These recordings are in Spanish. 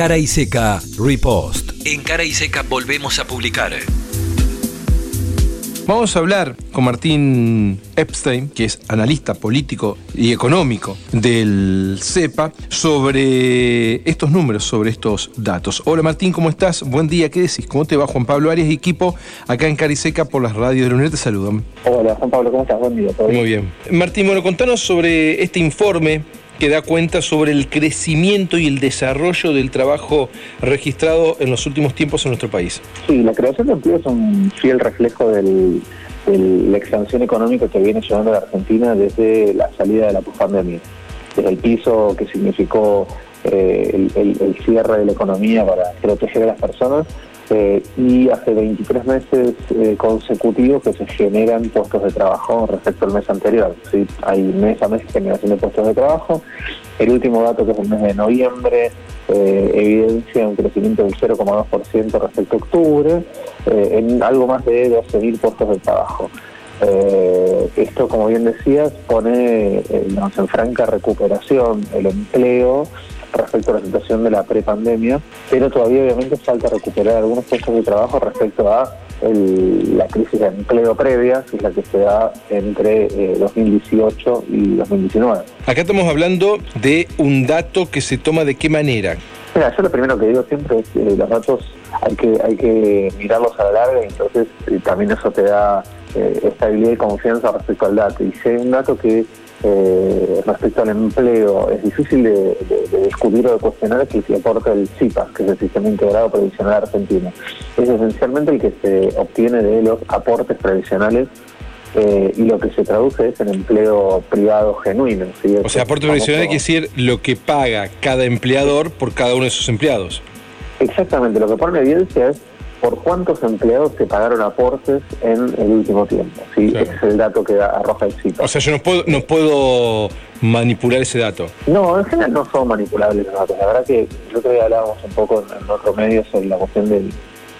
Cara y Seca Repost. En Cara y Seca volvemos a publicar. Vamos a hablar con Martín Epstein, que es analista político y económico del CEPA, sobre estos números, sobre estos datos. Hola Martín, ¿cómo estás? Buen día, ¿qué decís? ¿Cómo te va Juan Pablo Arias y equipo acá en Cariseca por las radios de la UNED? Te saludan. Hola Juan Pablo, ¿cómo estás? Buen día. Muy bien. Martín, bueno, contanos sobre este informe que da cuenta sobre el crecimiento y el desarrollo del trabajo registrado en los últimos tiempos en nuestro país. Sí, la creación de empleo es un fiel reflejo de la expansión económica que viene llevando la Argentina desde la salida de la pandemia, desde el piso que significó eh, el, cierre de la economía para proteger a las personas eh, y hace 23 meses eh, consecutivos que se generan puestos de trabajo respecto al mes anterior. ¿sí? Hay mes a mes generación de puestos de trabajo. El último dato, que es el mes de noviembre, eh, evidencia un crecimiento del 0,2% respecto a octubre, en algo más de 12.000 puestos de trabajo. esto, como bien decías, pone en franca recuperación el empleo respecto a la situación de la prepandemia, pero todavía obviamente falta recuperar algunos puestos de trabajo respecto a la crisis de empleo previa, que es la que se da entre 2018 eh, y 2019. Acá estamos hablando de un dato que se toma de qué manera. Mira, yo lo primero que digo siempre es que los datos hay que hay que mirarlos a la larga y entonces eh, también eso te da eh, estabilidad y confianza respecto al dato. Y si hay un dato que eh, respecto al empleo es difícil de, descubrir o de cuestionar el que aporta el CIPA, que es el Sistema Integrado Previsional Argentino. Es esencialmente el que se obtiene de los aportes previsionales eh, y lo que se traduce es en empleo privado genuino. O sea, aporte previsional quiere decir lo que paga cada empleador por cada uno de sus empleados. Exactamente, lo que pone evidencia es por cuántos empleados se pagaron aportes en el último tiempo. ¿sí? Ese es el dato que arroja el CIPA. O sea, yo no puedo, no puedo manipular ese dato. No, en general no son manipulables los datos. La verdad que el otro día hablábamos un poco en, otros medios sobre la cuestión de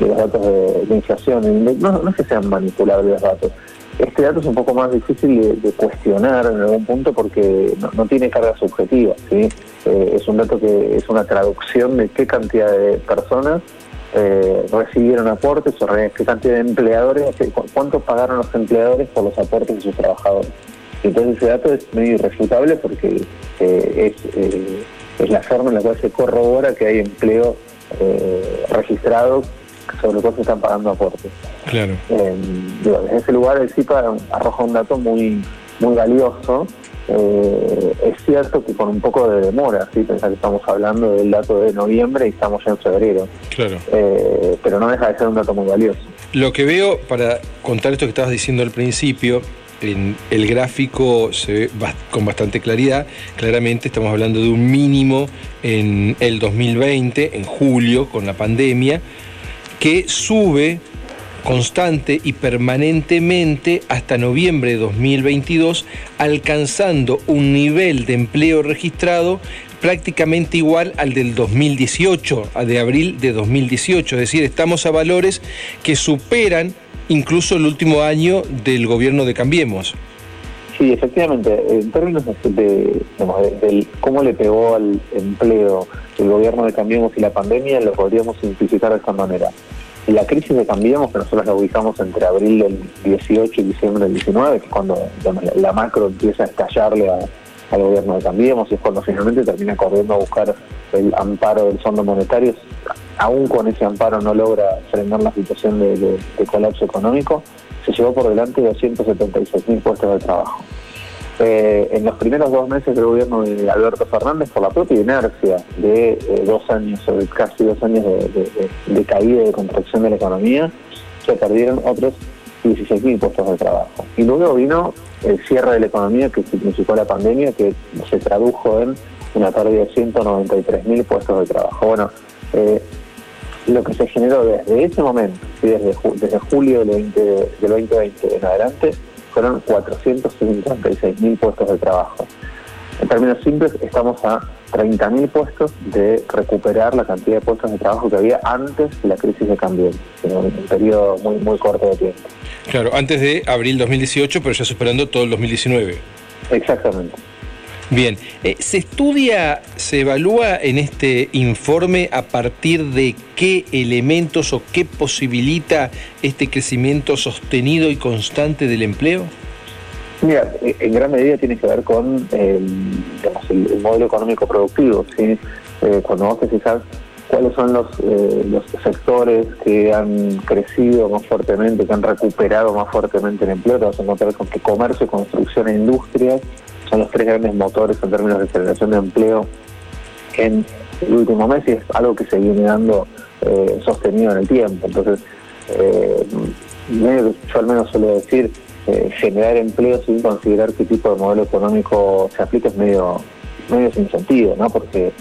los datos de, inflación. No, no es que sean manipulables los datos. Este dato es un poco más difícil de, cuestionar en algún punto porque no, tiene carga subjetiva. ¿sí? Eh, es un dato que es una traducción de qué cantidad de personas eh, recibieron aportes o qué cantidad de empleadores, cuánto pagaron los empleadores por los aportes de sus trabajadores. Entonces ese dato es medio irrefutable porque eh, es, eh, es la forma en la cual se corrobora que hay empleo registrado sobre el cual se están pagando aportes. Claro. en ese lugar el CIPA arroja un dato muy, muy valioso eh, es cierto que con un poco de demora, ¿sí? pensar que estamos hablando del dato de noviembre y estamos ya en febrero. Claro. Eh, pero no deja de ser un dato muy valioso. Lo que veo, para contar esto que estabas diciendo al principio, en el gráfico se ve con bastante claridad. Claramente estamos hablando de un mínimo en el 2020, en julio, con la pandemia, que sube constante y permanentemente hasta noviembre de 2022, alcanzando un nivel de empleo registrado prácticamente igual al del 2018, de abril de 2018. Es decir, estamos a valores que superan incluso el último año del gobierno de Cambiemos. Sí, efectivamente, en términos de, cómo le pegó al empleo el gobierno de Cambiemos y la pandemia, lo podríamos simplificar de esta manera. La crisis de Cambiemos, que nosotros la ubicamos entre abril del 18 y diciembre del 19, que es cuando la, macro empieza a estallarle al gobierno de Cambiemos y es cuando finalmente termina corriendo a buscar el amparo del Fondo Monetario, aún con ese amparo no logra frenar la situación de colapso económico, se llevó por delante 276 mil puestos de trabajo. Eh, en los primeros dos meses del gobierno de Alberto Fernández, por la propia inercia de eh, dos años, casi dos años de, caída y de contracción de la economía, se perdieron otros 16.000 puestos de trabajo. Y luego vino el cierre de la economía que significó la pandemia, que se tradujo en una pérdida de 193.000 puestos de trabajo. Bueno, eh, lo que se generó desde ese momento, desde, desde julio del, 20, del 2020 en adelante, fueron 456 mil puestos de trabajo. En términos simples, estamos a 30.000 puestos de recuperar la cantidad de puestos de trabajo que había antes de la crisis de cambio, en un periodo muy, muy corto de tiempo. Claro, antes de abril 2018, pero ya superando todo el 2019. Exactamente. Bien, eh, ¿se estudia, se evalúa en este informe a partir de qué elementos o qué posibilita este crecimiento sostenido y constante del empleo? Mira, eh, en gran medida tiene que ver con el, modelo económico productivo. ¿sí? Eh, cuando vos te fijas cuáles son los, los sectores que han crecido más fuertemente, que han recuperado más fuertemente el empleo, te vas a encontrar con que comercio, construcción e industria son los tres grandes motores en términos de generación de empleo en el último mes y es algo que se viene dando eh, sostenido en el tiempo. Entonces, eh, yo al menos suelo decir, eh, generar empleo sin considerar qué tipo de modelo económico se aplica es medio, medio sin sentido, ¿no? porque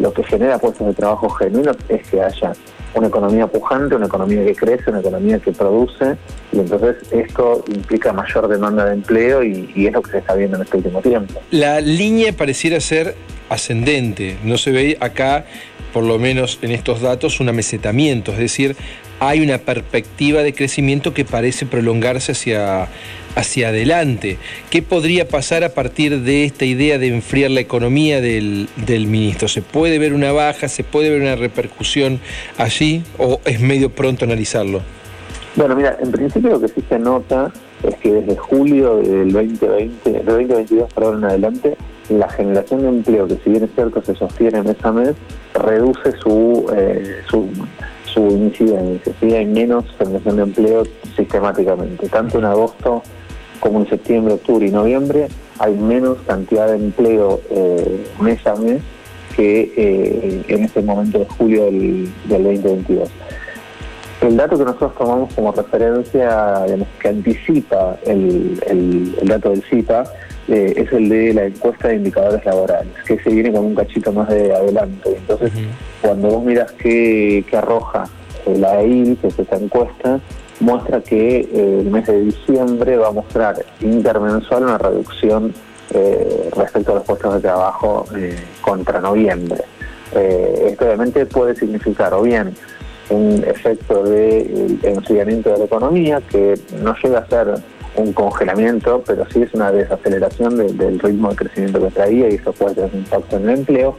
lo que genera puestos de trabajo genuinos es que haya una economía pujante, una economía que crece, una economía que produce, y entonces esto implica mayor demanda de empleo y, es lo que se está viendo en este último tiempo. La línea pareciera ser ascendente, no se ve acá, por lo menos en estos datos, un amesetamiento, es decir, hay una perspectiva de crecimiento que parece prolongarse hacia, hacia adelante. ¿Qué podría pasar a partir de esta idea de enfriar la economía del, del ministro? ¿Se puede ver una baja? ¿Se puede ver una repercusión allí? ¿O es medio pronto analizarlo? Bueno, mira, en principio lo que sí se nota es que desde julio del 2020, del 2022 para ahora en adelante, la generación de empleo, que si bien es cierto se sostiene mes a mes, reduce su, eh, su su incidencia, ¿sí? hay menos generación de empleo sistemáticamente. Tanto en agosto como en septiembre, octubre y noviembre hay menos cantidad de empleo eh, mes a mes que eh, en este momento de julio del, 2022. El dato que nosotros tomamos como referencia, que anticipa el, dato del CIPA, eh, es el de la encuesta de indicadores laborales, que se viene con un cachito más de adelanto. Entonces, cuando vos miras qué, arroja eh, la EIL, que es esta encuesta, muestra que eh, el mes de diciembre va a mostrar intermensual una reducción respecto a los puestos de trabajo contra noviembre. esto obviamente puede significar o bien un efecto de enfriamiento de la economía que no llega a ser un congelamiento, pero sí es una desaceleración del ritmo de crecimiento que traía y eso puede tener un impacto en el empleo.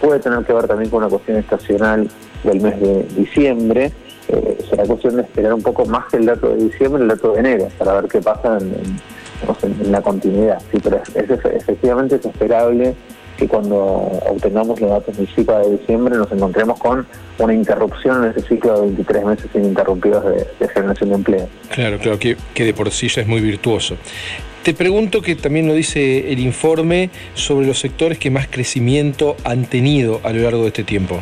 Puede tener que ver también con una cuestión estacional del mes de diciembre. Eh, será cuestión de esperar un poco más que el dato de diciembre, el dato de enero, para ver qué pasa en, la continuidad. Sí, pero es, efectivamente es esperable que cuando obtengamos los datos del ciclo de diciembre nos encontremos con una interrupción en ese ciclo de 23 meses ininterrumpidos de, generación de empleo. Claro, claro, que, que de por sí ya es muy virtuoso. Te pregunto que también lo dice el informe sobre los sectores que más crecimiento han tenido a lo largo de este tiempo.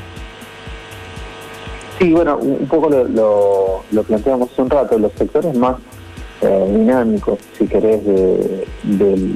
Sí, bueno, un poco lo, lo, planteamos hace un rato, los sectores más eh, dinámicos, si querés, del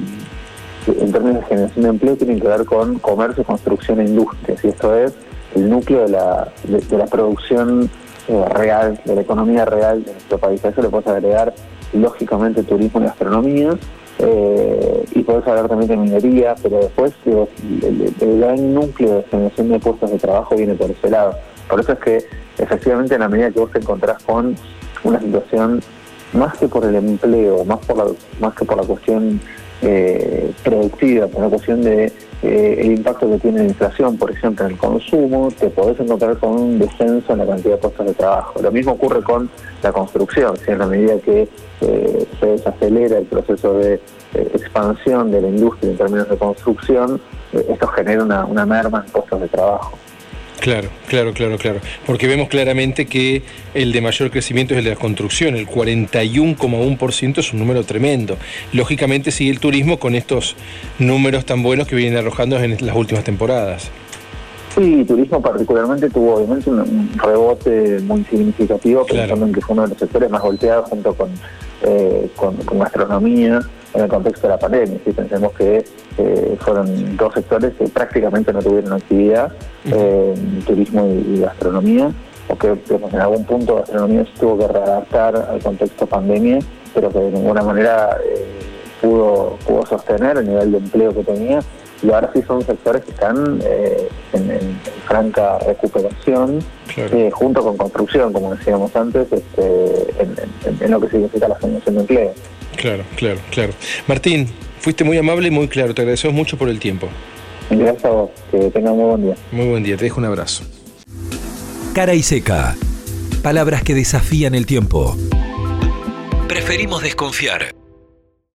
en términos de generación de empleo tienen que ver con comercio, construcción e industria. Y esto es el núcleo de la, de, la producción eh, real, de la economía real de nuestro país. A eso le puedes agregar, lógicamente, turismo y gastronomía. Eh, y puedes hablar también de minería, pero después el, gran núcleo de generación de puestos de trabajo viene por ese lado. Por eso es que efectivamente en la medida que vos te encontrás con una situación más que por el empleo, más por la, más que por la cuestión eh, productiva, por una cuestión de eh, el impacto que tiene la inflación, por ejemplo, en el consumo, te podés encontrar con un descenso en la cantidad de puestos de trabajo. Lo mismo ocurre con la construcción, si en la medida que eh, se desacelera el proceso de eh, expansión de la industria en términos de construcción, esto genera una, una merma en puestos de trabajo. Claro, claro, claro, claro. Porque vemos claramente que el de mayor crecimiento es el de la construcción, el 41,1% es un número tremendo. Lógicamente sigue el turismo con estos números tan buenos que vienen arrojando en las últimas temporadas. Sí, turismo particularmente tuvo obviamente un rebote muy significativo, pensando en que fue uno de los sectores más golpeados junto con, eh, con, con gastronomía en el contexto de la pandemia. Si pensemos que eh, fueron dos sectores que prácticamente no tuvieron actividad, eh, turismo y, gastronomía, o que en algún punto gastronomía se tuvo que readaptar al contexto pandemia, pero que de ninguna manera eh, pudo, pudo sostener el nivel de empleo que tenía. Y ahora sí son sectores que están en, franca recuperación, junto con construcción, como decíamos antes, este, en, en, lo que significa la generación de empleo. Claro, claro, claro. Martín, Fuiste muy amable y muy claro. Te agradecemos mucho por el tiempo. Gracias a vos. Que tengas muy buen día. Muy buen día. Te dejo un abrazo. Cara y seca. Palabras que desafían el tiempo. Preferimos desconfiar.